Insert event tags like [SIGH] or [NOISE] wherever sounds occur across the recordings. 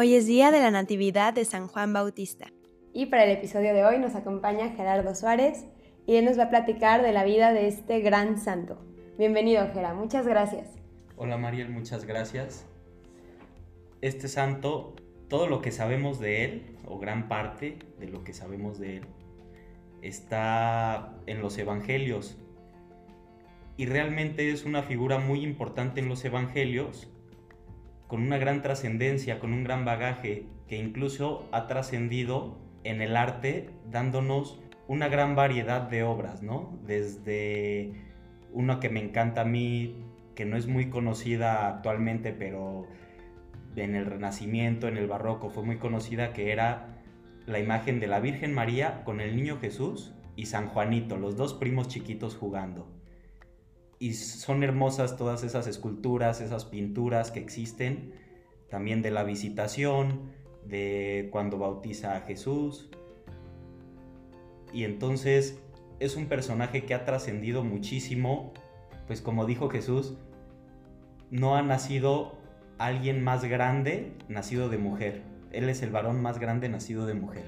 Hoy es día de la Natividad de San Juan Bautista. Y para el episodio de hoy nos acompaña Gerardo Suárez y él nos va a platicar de la vida de este gran santo. Bienvenido, Gera, muchas gracias. Hola Mariel, muchas gracias. Este santo, todo lo que sabemos de él, o gran parte de lo que sabemos de él, está en los evangelios. Y realmente es una figura muy importante en los evangelios con una gran trascendencia, con un gran bagaje, que incluso ha trascendido en el arte dándonos una gran variedad de obras, ¿no? Desde una que me encanta a mí, que no es muy conocida actualmente, pero en el Renacimiento, en el Barroco, fue muy conocida, que era la imagen de la Virgen María con el Niño Jesús y San Juanito, los dos primos chiquitos jugando y son hermosas todas esas esculturas, esas pinturas que existen, también de la visitación, de cuando bautiza a Jesús. Y entonces es un personaje que ha trascendido muchísimo, pues como dijo Jesús, no ha nacido alguien más grande nacido de mujer. Él es el varón más grande nacido de mujer.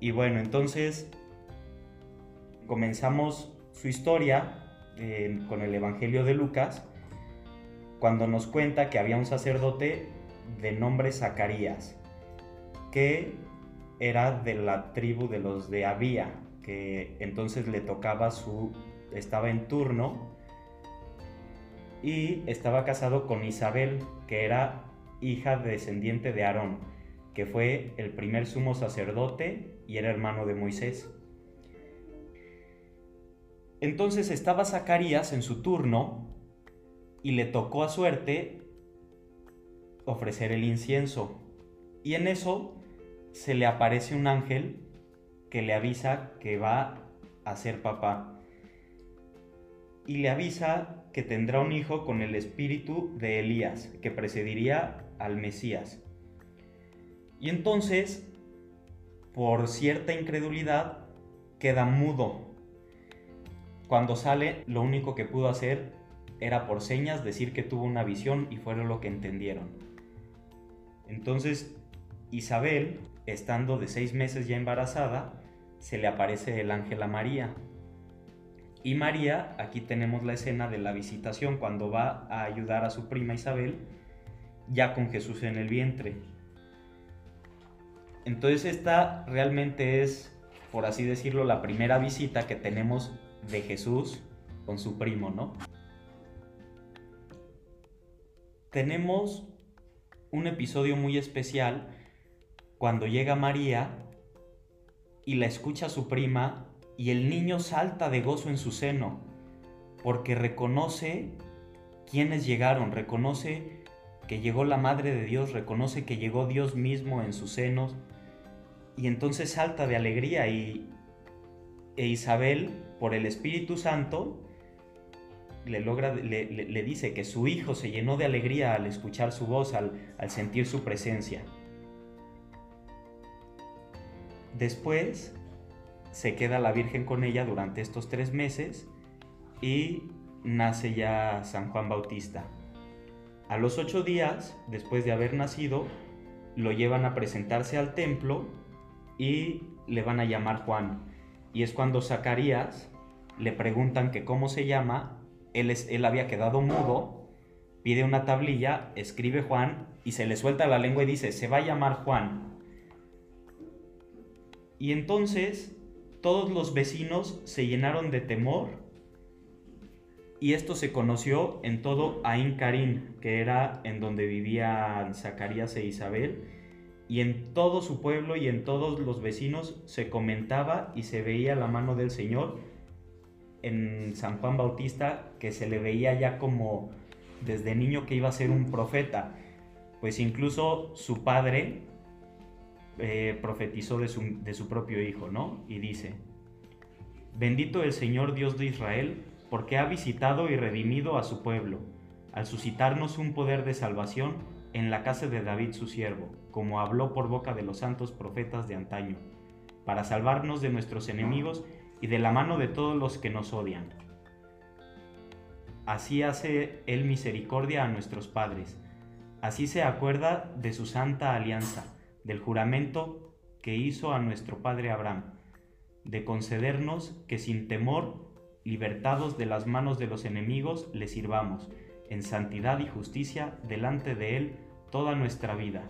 Y bueno, entonces comenzamos su historia con el Evangelio de Lucas, cuando nos cuenta que había un sacerdote de nombre Zacarías, que era de la tribu de los de Abía, que entonces le tocaba su, estaba en turno, y estaba casado con Isabel, que era hija descendiente de Aarón, que fue el primer sumo sacerdote y era hermano de Moisés. Entonces estaba Zacarías en su turno y le tocó a suerte ofrecer el incienso. Y en eso se le aparece un ángel que le avisa que va a ser papá. Y le avisa que tendrá un hijo con el espíritu de Elías, que precediría al Mesías. Y entonces, por cierta incredulidad, queda mudo cuando sale, lo único que pudo hacer era por señas decir que tuvo una visión y fue lo que entendieron. Entonces, Isabel, estando de seis meses ya embarazada, se le aparece el ángel a María. Y María, aquí tenemos la escena de la visitación cuando va a ayudar a su prima Isabel, ya con Jesús en el vientre. Entonces esta realmente es, por así decirlo, la primera visita que tenemos de Jesús con su primo, ¿no? Tenemos un episodio muy especial cuando llega María y la escucha su prima y el niño salta de gozo en su seno porque reconoce quiénes llegaron, reconoce que llegó la Madre de Dios, reconoce que llegó Dios mismo en sus senos y entonces salta de alegría y, e Isabel, por el Espíritu Santo, le, logra, le, dice que su hijo se llenó de alegría al escuchar su voz, al, al sentir su presencia. Después se queda la Virgen con ella durante estos tres meses y nace ya San Juan Bautista. A los ocho días, después de haber nacido, lo llevan a presentarse al templo y le van a llamar Juan. Y es cuando Zacarías le preguntan que cómo se llama, él, es, él había quedado mudo, pide una tablilla, escribe Juan y se le suelta la lengua y dice, se va a llamar Juan. Y entonces todos los vecinos se llenaron de temor y esto se conoció en todo Ain Karim, que era en donde vivían Zacarías e Isabel, y en todo su pueblo y en todos los vecinos se comentaba y se veía la mano del Señor en San Juan Bautista que se le veía ya como desde niño que iba a ser un profeta, pues incluso su padre eh, profetizó de su, de su propio hijo, ¿no? Y dice, bendito el Señor Dios de Israel, porque ha visitado y redimido a su pueblo, al suscitarnos un poder de salvación en la casa de David su siervo, como habló por boca de los santos profetas de antaño, para salvarnos de nuestros enemigos y de la mano de todos los que nos odian. Así hace Él misericordia a nuestros padres, Así se acuerda de su santa alianza, del juramento que hizo a nuestro padre Abraham, de concedernos que sin temor, libertados de las manos de los enemigos, le sirvamos, en santidad y justicia delante de Él toda nuestra vida.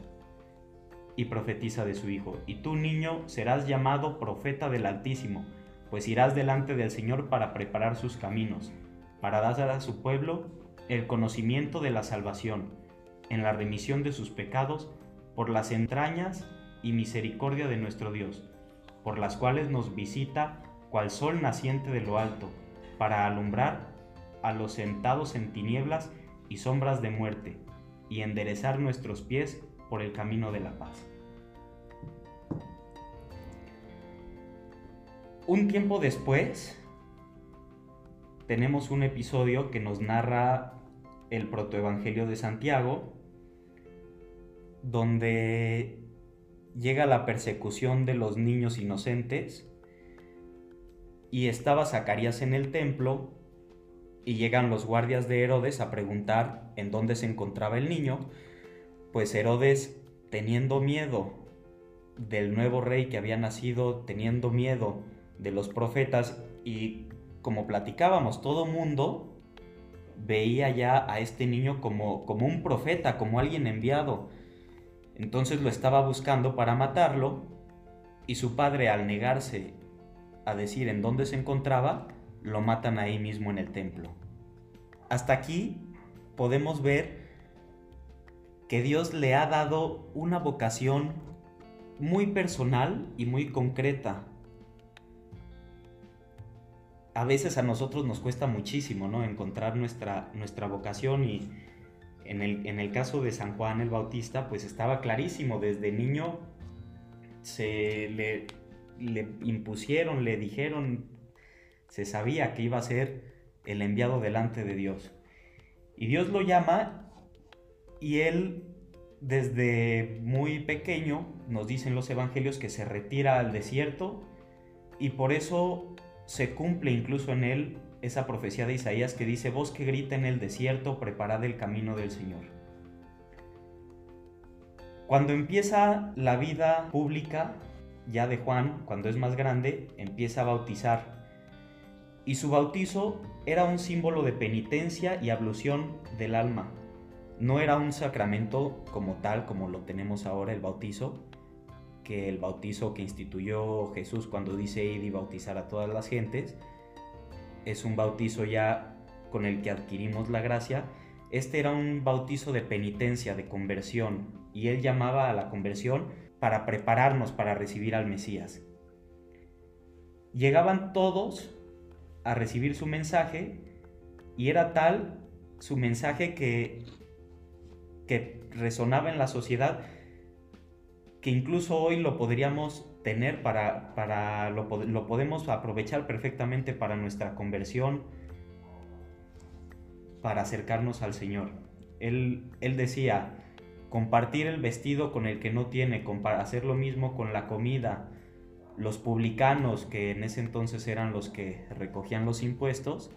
Y profetiza de su Hijo, y tú niño serás llamado profeta del Altísimo, pues irás delante del Señor para preparar sus caminos, para dar a su pueblo el conocimiento de la salvación, en la remisión de sus pecados, por las entrañas y misericordia de nuestro Dios, por las cuales nos visita cual sol naciente de lo alto, para alumbrar a los sentados en tinieblas y sombras de muerte, y enderezar nuestros pies por el camino de la paz. Un tiempo después, tenemos un episodio que nos narra el protoevangelio de Santiago, donde llega la persecución de los niños inocentes y estaba Zacarías en el templo y llegan los guardias de Herodes a preguntar en dónde se encontraba el niño, pues Herodes teniendo miedo del nuevo rey que había nacido, teniendo miedo de los profetas y como platicábamos, todo mundo veía ya a este niño como, como un profeta, como alguien enviado. Entonces lo estaba buscando para matarlo y su padre al negarse a decir en dónde se encontraba, lo matan ahí mismo en el templo. Hasta aquí podemos ver que Dios le ha dado una vocación muy personal y muy concreta. A veces a nosotros nos cuesta muchísimo ¿no? encontrar nuestra, nuestra vocación y en el, en el caso de San Juan el Bautista pues estaba clarísimo, desde niño se le, le impusieron, le dijeron, se sabía que iba a ser el enviado delante de Dios. Y Dios lo llama y él desde muy pequeño, nos dicen los evangelios, que se retira al desierto y por eso se cumple incluso en él esa profecía de Isaías que dice, voz que grita en el desierto, preparad el camino del Señor. Cuando empieza la vida pública, ya de Juan, cuando es más grande, empieza a bautizar. Y su bautizo era un símbolo de penitencia y ablución del alma. No era un sacramento como tal, como lo tenemos ahora el bautizo, que el bautizo que instituyó Jesús cuando dice ir y bautizar a todas las gentes, es un bautizo ya con el que adquirimos la gracia. Este era un bautizo de penitencia, de conversión, y él llamaba a la conversión para prepararnos para recibir al Mesías. Llegaban todos a recibir su mensaje y era tal su mensaje que, que resonaba en la sociedad que incluso hoy lo podríamos tener para, para lo, lo podemos aprovechar perfectamente para nuestra conversión, para acercarnos al Señor. Él, él decía, compartir el vestido con el que no tiene, hacer lo mismo con la comida. Los publicanos, que en ese entonces eran los que recogían los impuestos,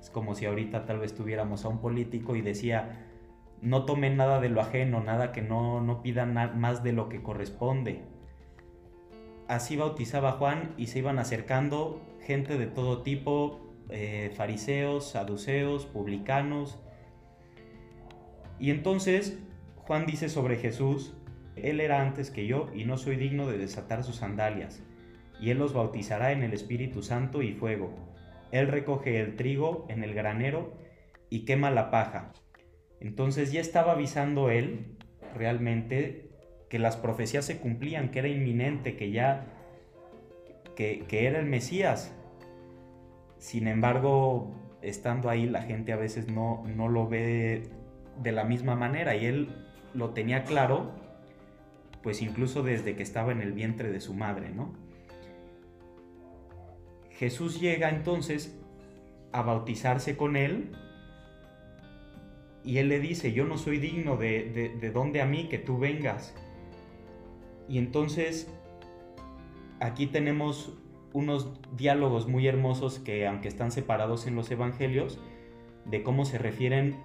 es como si ahorita tal vez tuviéramos a un político y decía, no tomen nada de lo ajeno, nada que no, no pidan más de lo que corresponde. Así bautizaba Juan y se iban acercando gente de todo tipo, eh, fariseos, saduceos, publicanos. Y entonces Juan dice sobre Jesús, Él era antes que yo y no soy digno de desatar sus sandalias, y Él los bautizará en el Espíritu Santo y fuego. Él recoge el trigo en el granero y quema la paja. Entonces ya estaba avisando Él realmente que las profecías se cumplían, que era inminente, que ya, que, era el Mesías. Sin embargo, estando ahí la gente a veces no, no lo ve de la misma manera y Él lo tenía claro, pues incluso desde que estaba en el vientre de su madre, ¿no? Jesús llega entonces a bautizarse con él y él le dice, yo no soy digno de, de, de donde a mí que tú vengas. Y entonces aquí tenemos unos diálogos muy hermosos que aunque están separados en los evangelios, de cómo se refieren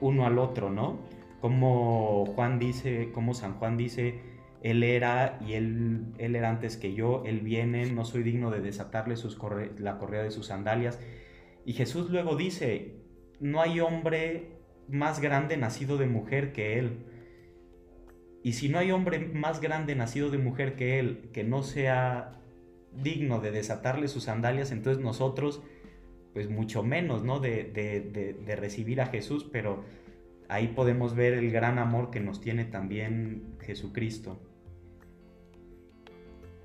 uno al otro, ¿no? como Juan dice, como San Juan dice, él era y él, él era antes que yo, él viene, no soy digno de desatarle sus la correa de sus sandalias. Y Jesús luego dice, no hay hombre más grande nacido de mujer que él. Y si no hay hombre más grande nacido de mujer que él, que no sea digno de desatarle sus sandalias, entonces nosotros, pues mucho menos, ¿no? De, de recibir a Jesús, pero ahí podemos ver el gran amor que nos tiene también Jesucristo.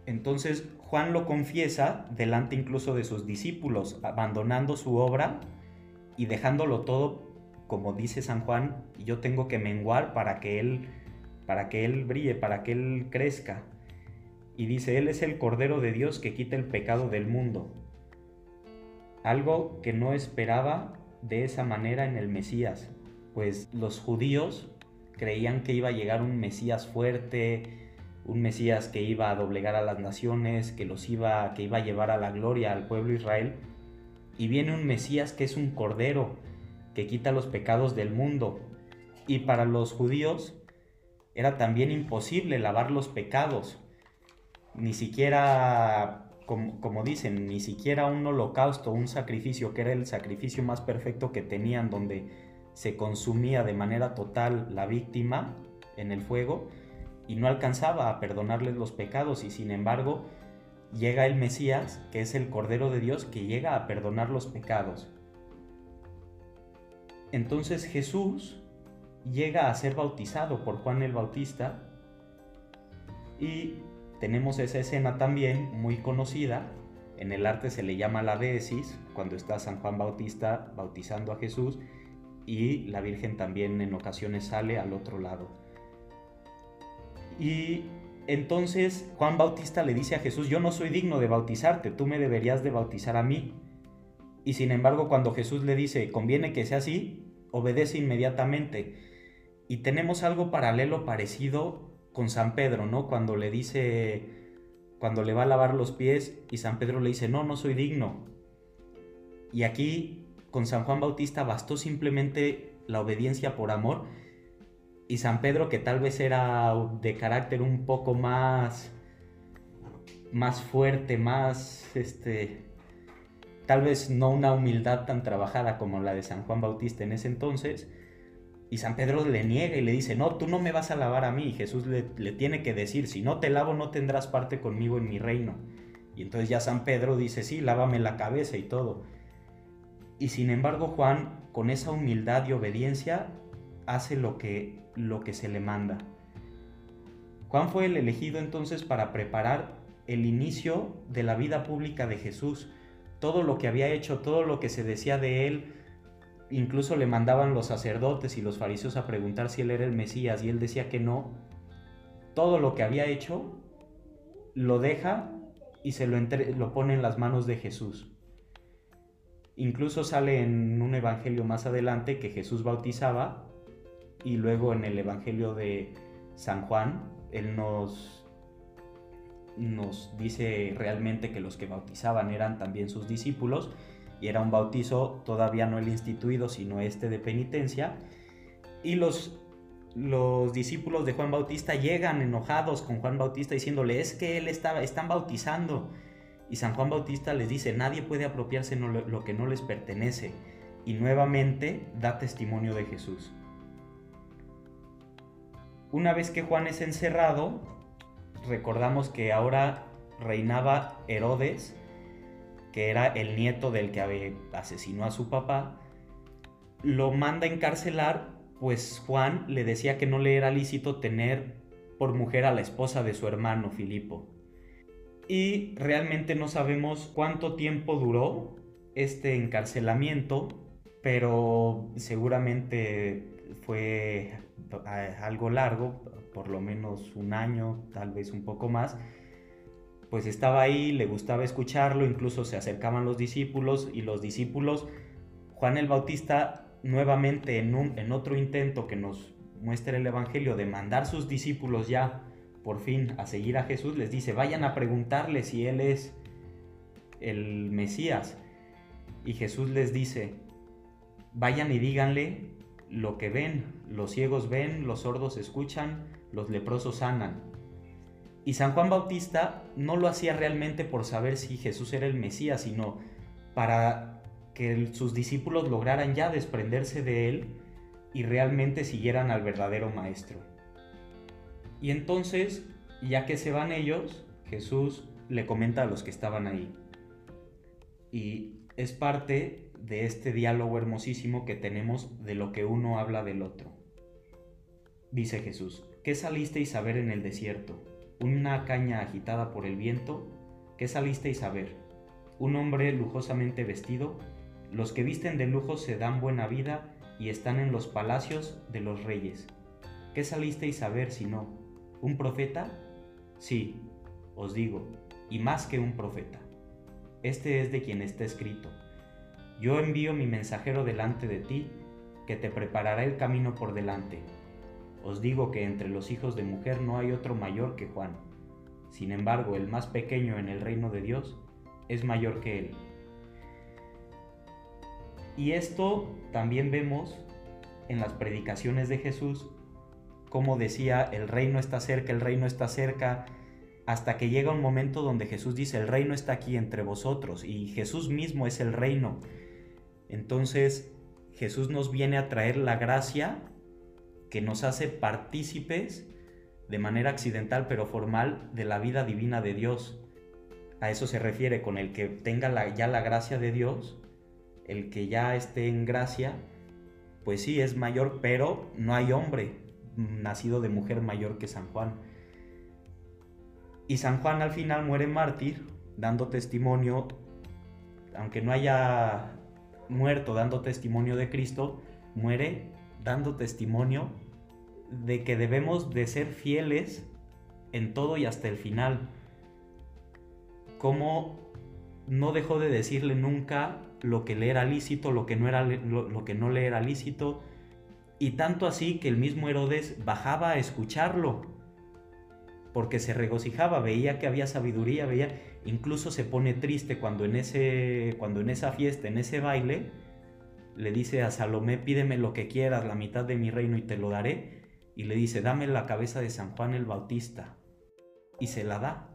Entonces Juan lo confiesa delante incluso de sus discípulos, abandonando su obra y dejándolo todo, como dice San Juan, yo tengo que menguar para que él para que él brille, para que él crezca. Y dice, él es el cordero de Dios que quita el pecado del mundo. Algo que no esperaba de esa manera en el Mesías, pues los judíos creían que iba a llegar un Mesías fuerte, un Mesías que iba a doblegar a las naciones, que los iba que iba a llevar a la gloria al pueblo Israel, y viene un Mesías que es un cordero que quita los pecados del mundo. Y para los judíos era también imposible lavar los pecados. Ni siquiera como, como, dicen, ni siquiera un holocausto, un sacrificio que era el sacrificio más perfecto que tenían, donde se consumía de manera total la víctima en el fuego y no alcanzaba a perdonarles los pecados y sin embargo llega el Mesías, que es el Cordero de Dios, que llega a perdonar los pecados. Entonces Jesús llega a ser bautizado por Juan el Bautista y tenemos esa escena también muy conocida, en el arte se le llama la desis, cuando está San Juan Bautista bautizando a Jesús y la Virgen también en ocasiones sale al otro lado. Y entonces Juan Bautista le dice a Jesús, yo no soy digno de bautizarte, tú me deberías de bautizar a mí. Y sin embargo, cuando Jesús le dice, conviene que sea así, obedece inmediatamente. Y tenemos algo paralelo parecido con San Pedro, ¿no? Cuando le dice, cuando le va a lavar los pies y San Pedro le dice, no, no soy digno. Y aquí con San Juan Bautista bastó simplemente la obediencia por amor y San Pedro que tal vez era de carácter un poco más más fuerte, más este tal vez no una humildad tan trabajada como la de San Juan Bautista en ese entonces. Y San Pedro le niega y le dice, no, tú no me vas a lavar a mí. Y Jesús le, le tiene que decir, si no te lavo no tendrás parte conmigo en mi reino. Y entonces ya San Pedro dice, sí, lávame la cabeza y todo. Y sin embargo Juan, con esa humildad y obediencia, hace lo que, lo que se le manda. Juan fue el elegido entonces para preparar el inicio de la vida pública de Jesús. Todo lo que había hecho, todo lo que se decía de él, incluso le mandaban los sacerdotes y los fariseos a preguntar si él era el Mesías y él decía que no. Todo lo que había hecho lo deja y se lo, lo pone en las manos de Jesús. Incluso sale en un evangelio más adelante que Jesús bautizaba y luego en el evangelio de San Juan, él nos, nos dice realmente que los que bautizaban eran también sus discípulos y era un bautizo todavía no el instituido, sino este de penitencia. Y los, los discípulos de Juan Bautista llegan enojados con Juan Bautista diciéndole, es que él estaba, están bautizando y San Juan Bautista les dice, nadie puede apropiarse lo que no les pertenece. Y nuevamente da testimonio de Jesús. Una vez que Juan es encerrado, recordamos que ahora reinaba Herodes, que era el nieto del que asesinó a su papá, lo manda a encarcelar, pues Juan le decía que no le era lícito tener por mujer a la esposa de su hermano Filipo. Y realmente no sabemos cuánto tiempo duró este encarcelamiento, pero seguramente fue algo largo, por lo menos un año, tal vez un poco más. Pues estaba ahí, le gustaba escucharlo, incluso se acercaban los discípulos y los discípulos, Juan el Bautista nuevamente en, un, en otro intento que nos muestra el Evangelio de mandar sus discípulos ya por fin a seguir a Jesús, les dice, vayan a preguntarle si Él es el Mesías. Y Jesús les dice, vayan y díganle lo que ven, los ciegos ven, los sordos escuchan, los leprosos sanan. Y San Juan Bautista no lo hacía realmente por saber si Jesús era el Mesías, sino para que sus discípulos lograran ya desprenderse de él y realmente siguieran al verdadero Maestro. Y entonces, ya que se van ellos, Jesús le comenta a los que estaban ahí. Y es parte de este diálogo hermosísimo que tenemos de lo que uno habla del otro. Dice Jesús, ¿qué salisteis a ver en el desierto? ¿Una caña agitada por el viento? ¿Qué salisteis a ver? ¿Un hombre lujosamente vestido? Los que visten de lujo se dan buena vida y están en los palacios de los reyes. ¿Qué salisteis a ver si no? ¿Un profeta? Sí, os digo, y más que un profeta. Este es de quien está escrito. Yo envío mi mensajero delante de ti, que te preparará el camino por delante. Os digo que entre los hijos de mujer no hay otro mayor que Juan. Sin embargo, el más pequeño en el reino de Dios es mayor que él. Y esto también vemos en las predicaciones de Jesús, como decía, el reino está cerca, el reino está cerca, hasta que llega un momento donde Jesús dice, el reino está aquí entre vosotros, y Jesús mismo es el reino. Entonces Jesús nos viene a traer la gracia que nos hace partícipes de manera accidental pero formal de la vida divina de Dios. A eso se refiere con el que tenga ya la gracia de Dios, el que ya esté en gracia, pues sí es mayor, pero no hay hombre nacido de mujer mayor que San Juan. Y San Juan al final muere mártir, dando testimonio, aunque no haya muerto dando testimonio de Cristo, muere dando testimonio de que debemos de ser fieles en todo y hasta el final. Como no dejó de decirle nunca lo que le era lícito, lo que no, era, lo, que no le era lícito, y tanto así que el mismo Herodes bajaba a escucharlo, porque se regocijaba, veía que había sabiduría, veía, incluso se pone triste cuando en, ese, cuando en esa fiesta, en ese baile, le dice a Salomé, pídeme lo que quieras, la mitad de mi reino y te lo daré, y le dice, dame la cabeza de San Juan el Bautista, y se la da.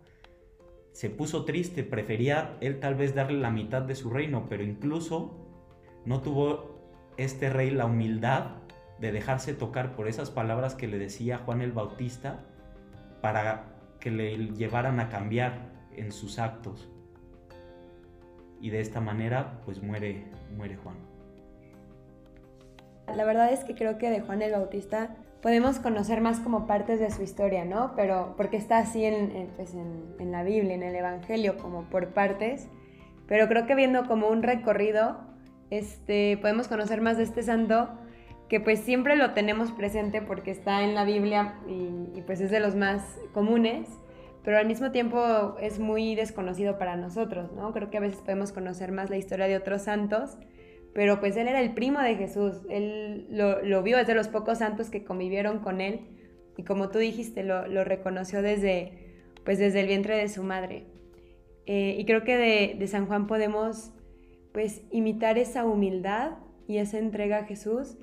Se puso triste, prefería él tal vez darle la mitad de su reino, pero incluso no tuvo este rey la humildad de dejarse tocar por esas palabras que le decía Juan el Bautista para que le llevaran a cambiar en sus actos. Y de esta manera pues muere, muere Juan. La verdad es que creo que de Juan el Bautista podemos conocer más como partes de su historia, ¿no? Pero porque está así pues, en, la Biblia, en el Evangelio, como por partes. Pero creo que viendo como un recorrido, este, podemos conocer más de este santo que pues siempre lo tenemos presente porque está en la Biblia y, y, pues es de los más comunes, pero al mismo tiempo es muy desconocido para nosotros, ¿no? Creo que a veces podemos conocer más la historia de otros santos pero pues él era el primo de Jesús, él lo, vio, es de los pocos santos que convivieron con él y como tú dijiste, lo, reconoció desde, pues desde el vientre de su madre. Eh, y creo que de, San Juan podemos pues imitar esa humildad y esa entrega a Jesús,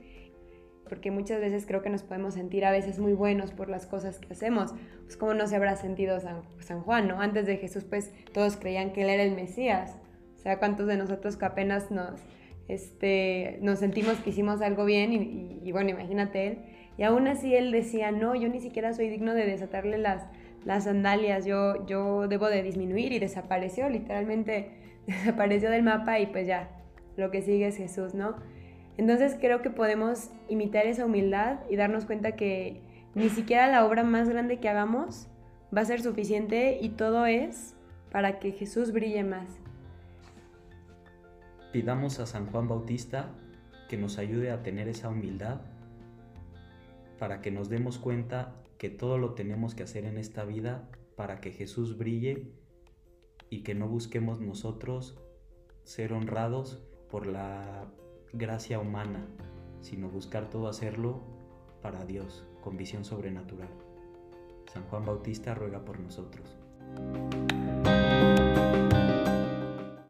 porque muchas veces creo que nos podemos sentir a veces muy buenos por las cosas que hacemos. Pues cómo no se habrá sentido San, Juan, ¿no? Antes de Jesús pues todos creían que él era el Mesías. O sea, ¿cuántos de nosotros que apenas nos este, nos sentimos que hicimos algo bien y, bueno, imagínate él. Y aún así él decía, no, yo ni siquiera soy digno de desatarle las, las sandalias, yo, yo debo de disminuir y desapareció, literalmente [LAUGHS] desapareció del mapa y pues ya, lo que sigue es Jesús, ¿no? Entonces creo que podemos imitar esa humildad y darnos cuenta que ni siquiera la obra más grande que hagamos va a ser suficiente y todo es para que Jesús brille más. Pidamos a San Juan Bautista que nos ayude a tener esa humildad para que nos demos cuenta que todo lo tenemos que hacer en esta vida para que Jesús brille y que no busquemos nosotros ser honrados por la gracia humana, sino buscar todo hacerlo para Dios, con visión sobrenatural. San Juan Bautista ruega por nosotros.